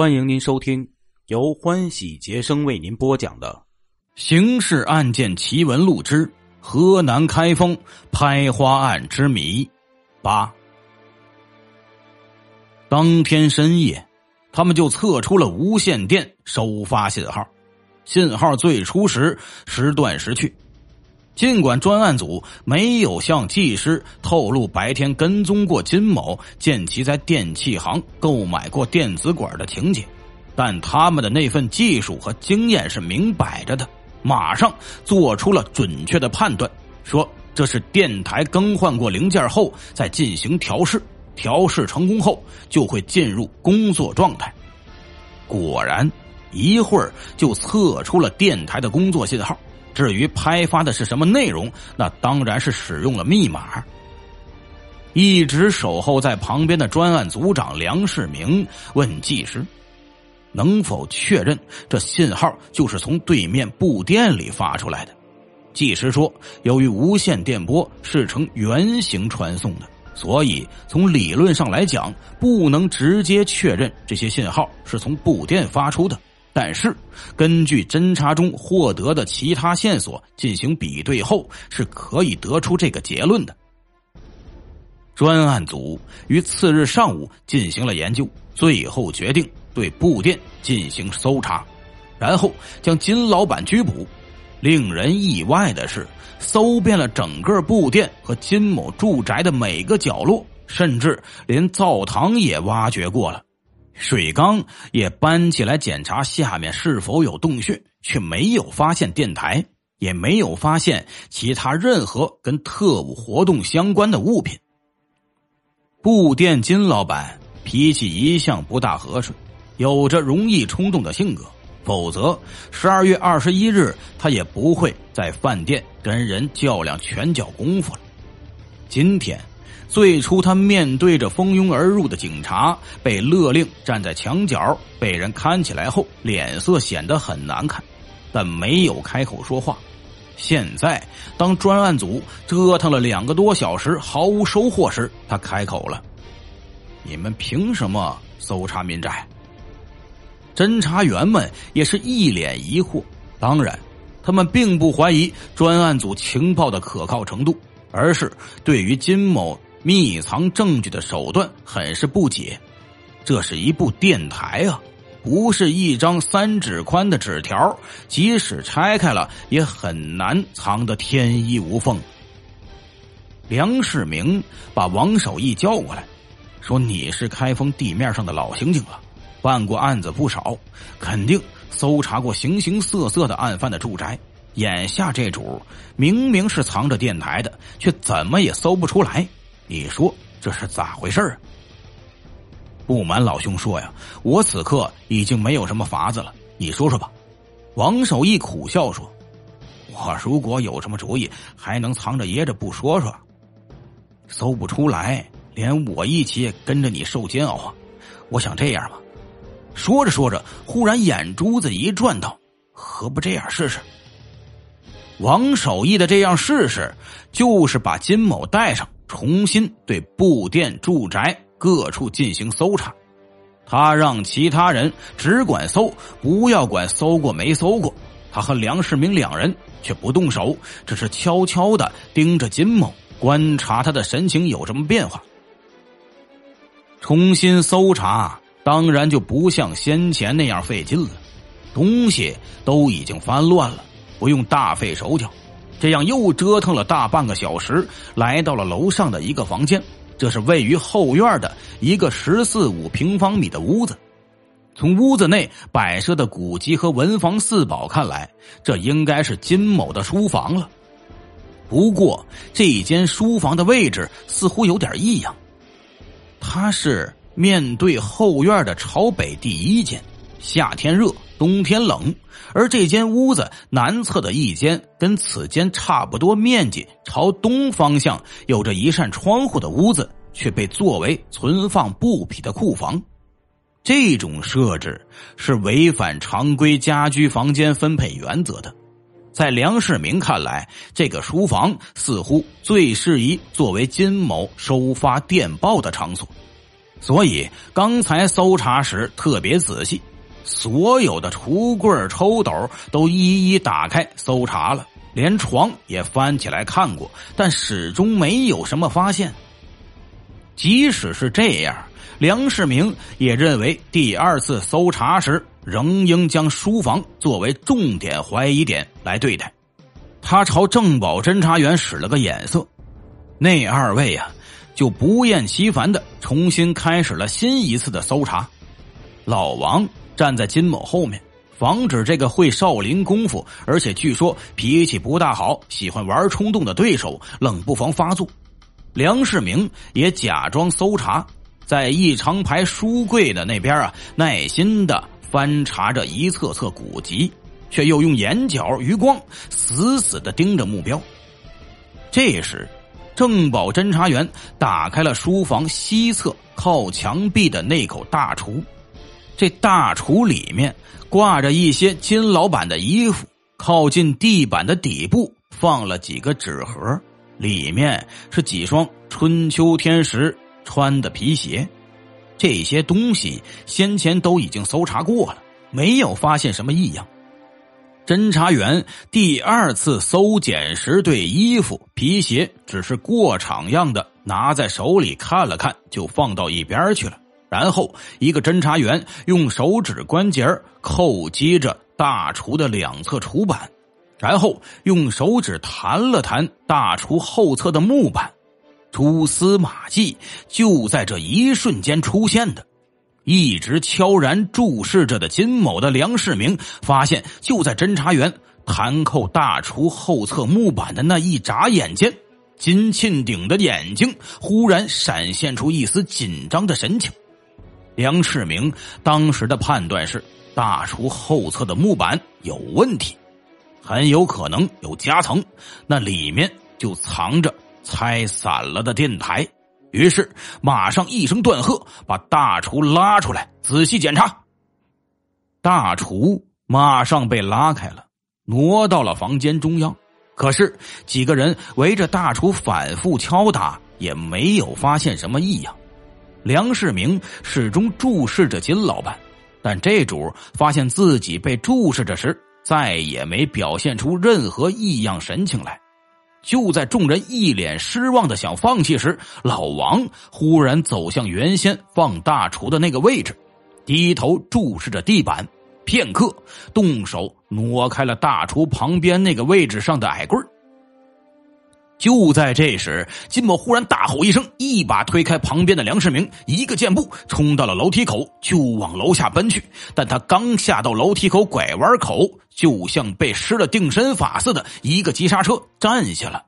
欢迎您收听由欢喜杰生为您播讲的《刑事案件奇闻录之河南开封拍花案之谜》八。当天深夜，他们就测出了无线电收发信号，信号最初时时断时去。尽管专案组没有向技师透露白天跟踪过金某，见其在电器行购买过电子管的情节，但他们的那份技术和经验是明摆着的，马上做出了准确的判断，说这是电台更换过零件后再进行调试，调试成功后就会进入工作状态。果然，一会儿就测出了电台的工作信号。至于拍发的是什么内容，那当然是使用了密码。一直守候在旁边的专案组长梁世明问技师：“能否确认这信号就是从对面布店里发出来的？”技师说：“由于无线电波是呈圆形传送的，所以从理论上来讲，不能直接确认这些信号是从布店发出的。”但是，根据侦查中获得的其他线索进行比对后，是可以得出这个结论的。专案组于次日上午进行了研究，最后决定对布店进行搜查，然后将金老板拘捕。令人意外的是，搜遍了整个布店和金某住宅的每个角落，甚至连灶堂也挖掘过了。水缸也搬起来检查下面是否有洞穴，却没有发现电台，也没有发现其他任何跟特务活动相关的物品。布店金老板脾气一向不大和顺，有着容易冲动的性格，否则十二月二十一日他也不会在饭店跟人较量拳脚功夫了。今天。最初，他面对着蜂拥而入的警察，被勒令站在墙角，被人看起来后，脸色显得很难看，但没有开口说话。现在，当专案组折腾了两个多小时毫无收获时，他开口了：“你们凭什么搜查民宅？”侦查员们也是一脸疑惑。当然，他们并不怀疑专案组情报的可靠程度，而是对于金某。密藏证据的手段很是不解，这是一部电台啊，不是一张三指宽的纸条，即使拆开了也很难藏得天衣无缝。梁世明把王守义叫过来，说：“你是开封地面上的老刑警了，办过案子不少，肯定搜查过形形色色的案犯的住宅。眼下这主明明是藏着电台的，却怎么也搜不出来。”你说这是咋回事啊？不瞒老兄说呀，我此刻已经没有什么法子了。你说说吧。王守义苦笑说：“我如果有什么主意，还能藏着掖着不说说？搜不出来，连我一起跟着你受煎熬啊！我想这样吧。”说着说着，忽然眼珠子一转，道：“何不这样试试？”王守义的这样试试，就是把金某带上。重新对布店住宅各处进行搜查，他让其他人只管搜，不要管搜过没搜过。他和梁世明两人却不动手，只是悄悄的盯着金某，观察他的神情有什么变化。重新搜查当然就不像先前那样费劲了，东西都已经翻乱了，不用大费手脚。这样又折腾了大半个小时，来到了楼上的一个房间。这是位于后院的一个十四五平方米的屋子。从屋子内摆设的古籍和文房四宝看来，这应该是金某的书房了。不过，这间书房的位置似乎有点异样，它是面对后院的朝北第一间。夏天热，冬天冷，而这间屋子南侧的一间跟此间差不多面积，朝东方向有着一扇窗户的屋子，却被作为存放布匹的库房。这种设置是违反常规家居房间分配原则的。在梁世明看来，这个书房似乎最适宜作为金某收发电报的场所。所以刚才搜查时特别仔细，所有的橱柜、抽斗都一一打开搜查了，连床也翻起来看过，但始终没有什么发现。即使是这样，梁世明也认为第二次搜查时仍应将书房作为重点怀疑点来对待。他朝郑宝侦查员使了个眼色，那二位啊。就不厌其烦的重新开始了新一次的搜查。老王站在金某后面，防止这个会少林功夫，而且据说脾气不大好、喜欢玩冲动的对手冷不防发作。梁世明也假装搜查，在一长排书柜的那边啊，耐心的翻查着一册册古籍，却又用眼角余光死死的盯着目标。这时。正宝侦查员打开了书房西侧靠墙壁的那口大橱，这大橱里面挂着一些金老板的衣服，靠近地板的底部放了几个纸盒，里面是几双春秋天时穿的皮鞋。这些东西先前都已经搜查过了，没有发现什么异样。侦查员第二次搜检时，对衣服、皮鞋只是过场样的拿在手里看了看，就放到一边去了。然后，一个侦查员用手指关节扣击着大厨的两侧厨板，然后用手指弹了弹大厨后侧的木板，蛛丝马迹就在这一瞬间出现的。一直悄然注视着的金某的梁世明发现，就在侦查员弹扣大厨后侧木板的那一眨眼间，金庆鼎的眼睛忽然闪现出一丝紧张的神情。梁世明当时的判断是，大厨后侧的木板有问题，很有可能有夹层，那里面就藏着拆散了的电台。于是，马上一声断喝，把大厨拉出来仔细检查。大厨马上被拉开了，挪到了房间中央。可是几个人围着大厨反复敲打，也没有发现什么异样。梁世明始终注视着金老板，但这主发现自己被注视着时，再也没表现出任何异样神情来。就在众人一脸失望的想放弃时，老王忽然走向原先放大厨的那个位置，低头注视着地板，片刻，动手挪开了大厨旁边那个位置上的矮柜就在这时，金某忽然大吼一声，一把推开旁边的梁世明，一个箭步冲到了楼梯口，就往楼下奔去。但他刚下到楼梯口拐弯口，就像被施了定身法似的，一个急刹车站下了。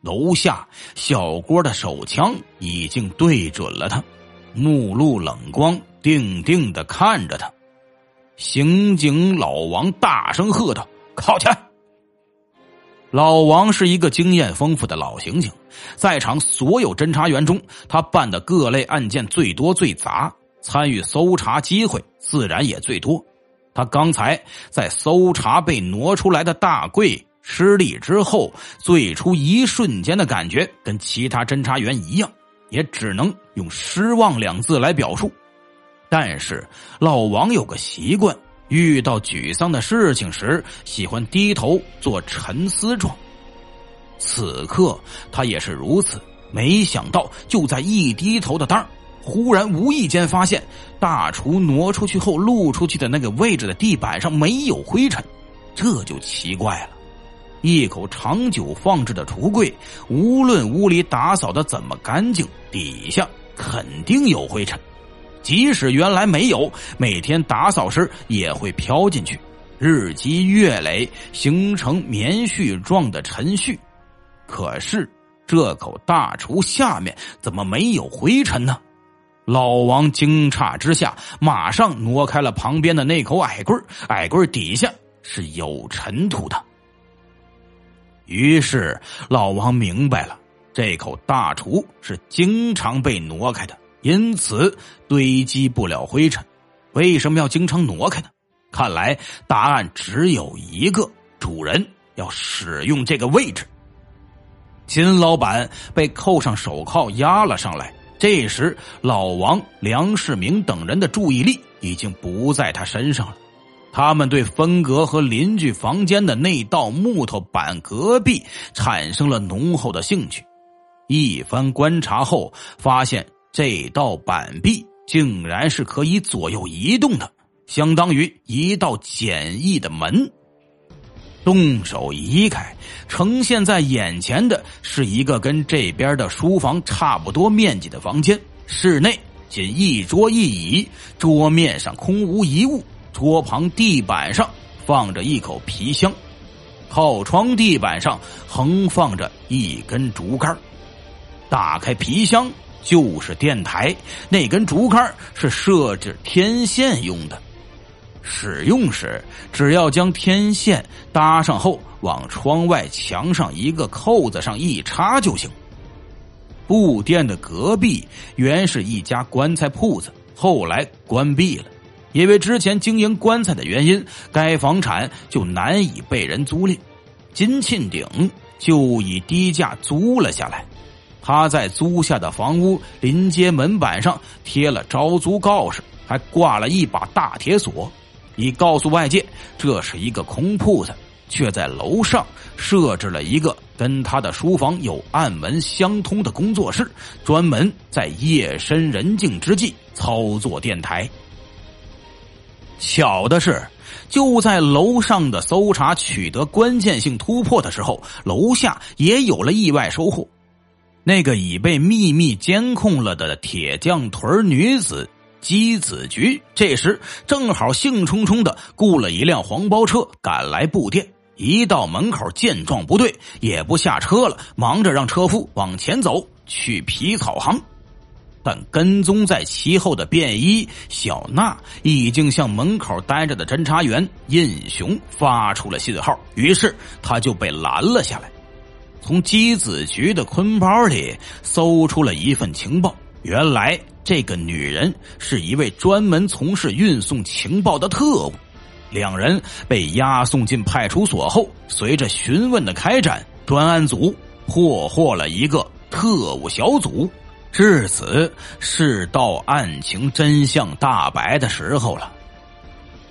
楼下小郭的手枪已经对准了他，目露冷光，定定的看着他。刑警老王大声喝道：“靠前！”老王是一个经验丰富的老刑警，在场所有侦查员中，他办的各类案件最多最杂，参与搜查机会自然也最多。他刚才在搜查被挪出来的大柜失利之后，最初一瞬间的感觉跟其他侦查员一样，也只能用失望两字来表述。但是老王有个习惯。遇到沮丧的事情时，喜欢低头做沉思状。此刻他也是如此。没想到，就在一低头的当儿，忽然无意间发现，大厨挪出去后露出去的那个位置的地板上没有灰尘，这就奇怪了。一口长久放置的橱柜，无论屋里打扫的怎么干净，底下肯定有灰尘。即使原来没有，每天打扫时也会飘进去，日积月累形成棉絮状的尘絮。可是这口大厨下面怎么没有灰尘呢？老王惊诧之下，马上挪开了旁边的那口矮柜矮柜底下是有尘土的。于是老王明白了，这口大厨是经常被挪开的。因此堆积不了灰尘，为什么要经常挪开呢？看来答案只有一个：主人要使用这个位置。秦老板被扣上手铐押了上来，这时，老王、梁世明等人的注意力已经不在他身上了。他们对分隔和邻居房间的那道木头板隔壁产生了浓厚的兴趣。一番观察后，发现这道板壁竟然是可以左右移动的，相当于一道简易的门。动手移开，呈现在眼前的是一个跟这边的书房差不多面积的房间。室内仅一桌一椅，桌面上空无一物。桌旁地板上放着一口皮箱，靠窗地板上横放着一根竹竿。打开皮箱就是电台，那根竹竿是设置天线用的。使用时，只要将天线搭上后，往窗外墙上一个扣子上一插就行。布店的隔壁原是一家棺材铺子，后来关闭了，因为之前经营棺材的原因，该房产就难以被人租赁。金庆鼎就以低价租了下来。他在租下的房屋临街门板上贴了招租告示，还挂了一把大铁锁。以告诉外界，这是一个空铺子，却在楼上设置了一个跟他的书房有暗门相通的工作室，专门在夜深人静之际操作电台。巧的是，就在楼上的搜查取得关键性突破的时候，楼下也有了意外收获。那个已被秘密监控了的铁匠屯女子。姬子菊这时正好兴冲冲的雇了一辆黄包车赶来布店，一到门口见状不对，也不下车了，忙着让车夫往前走去皮草行。但跟踪在其后的便衣小娜已经向门口待着的侦查员印雄发出了信号，于是他就被拦了下来。从姬子局的坤包里搜出了一份情报，原来。这个女人是一位专门从事运送情报的特务，两人被押送进派出所后，随着询问的开展，专案组破获了一个特务小组。至此，是到案情真相大白的时候了。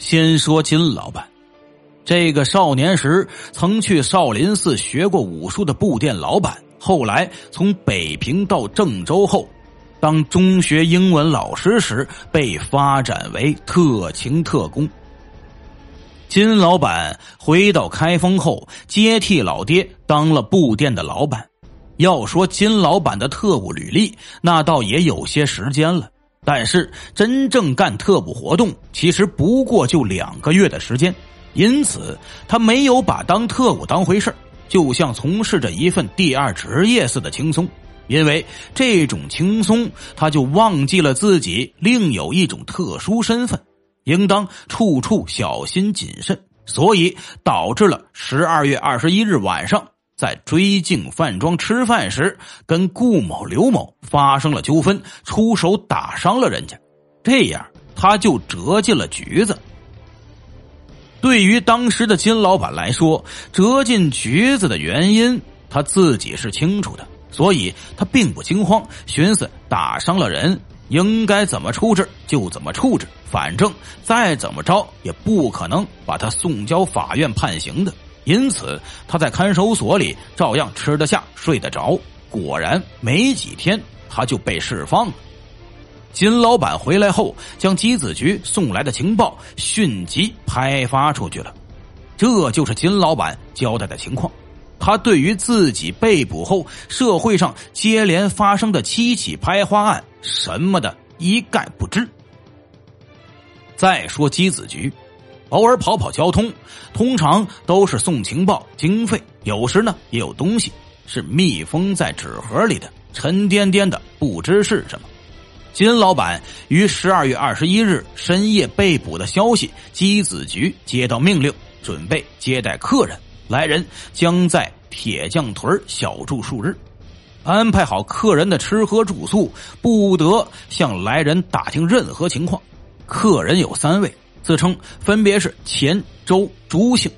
先说金老板，这个少年时曾去少林寺学过武术的布店老板，后来从北平到郑州后。当中学英文老师时，被发展为特勤特工。金老板回到开封后，接替老爹当了布店的老板。要说金老板的特务履历，那倒也有些时间了。但是真正干特务活动，其实不过就两个月的时间，因此他没有把当特务当回事就像从事着一份第二职业似的轻松。因为这种轻松，他就忘记了自己另有一种特殊身份，应当处处小心谨慎，所以导致了十二月二十一日晚上在追敬饭庄吃饭时，跟顾某、刘某发生了纠纷，出手打伤了人家，这样他就折进了局子。对于当时的金老板来说，折进局子的原因，他自己是清楚的。所以他并不惊慌，寻思打伤了人，应该怎么处置就怎么处置，反正再怎么着也不可能把他送交法院判刑的。因此他在看守所里照样吃得下、睡得着。果然没几天，他就被释放了。金老板回来后，将机子局送来的情报迅即拍发出去了。这就是金老板交代的情况。他对于自己被捕后社会上接连发生的七起拍花案什么的一概不知。再说姬子局，偶尔跑跑交通，通常都是送情报经费，有时呢也有东西是密封在纸盒里的，沉甸甸的，不知是什么。金老板于十二月二十一日深夜被捕的消息，姬子局接到命令，准备接待客人。来人将在铁匠屯小住数日，安排好客人的吃喝住宿，不得向来人打听任何情况。客人有三位，自称分别是钱、周、朱姓。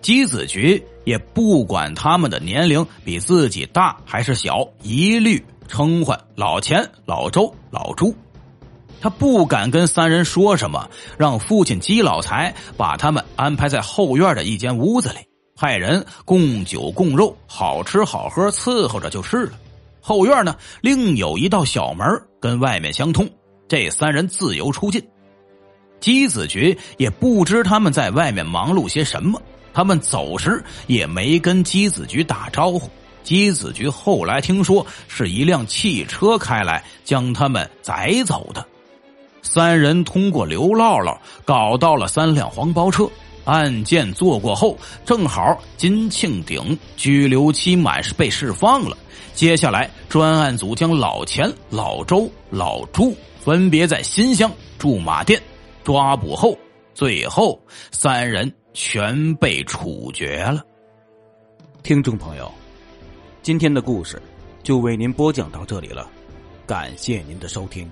姬子菊也不管他们的年龄比自己大还是小，一律称唤老钱、老周、老朱。他不敢跟三人说什么，让父亲姬老财把他们安排在后院的一间屋子里，派人供酒供肉，好吃好喝伺候着就是了。后院呢，另有一道小门跟外面相通，这三人自由出进。姬子菊也不知他们在外面忙碌些什么，他们走时也没跟姬子菊打招呼。姬子菊后来听说是一辆汽车开来将他们载走的。三人通过刘姥姥搞到了三辆黄包车，案件做过后，正好金庆鼎拘留期满是被释放了。接下来专案组将老钱、老周、老朱分别在新乡驻马店抓捕后，最后三人全被处决了。听众朋友，今天的故事就为您播讲到这里了，感谢您的收听。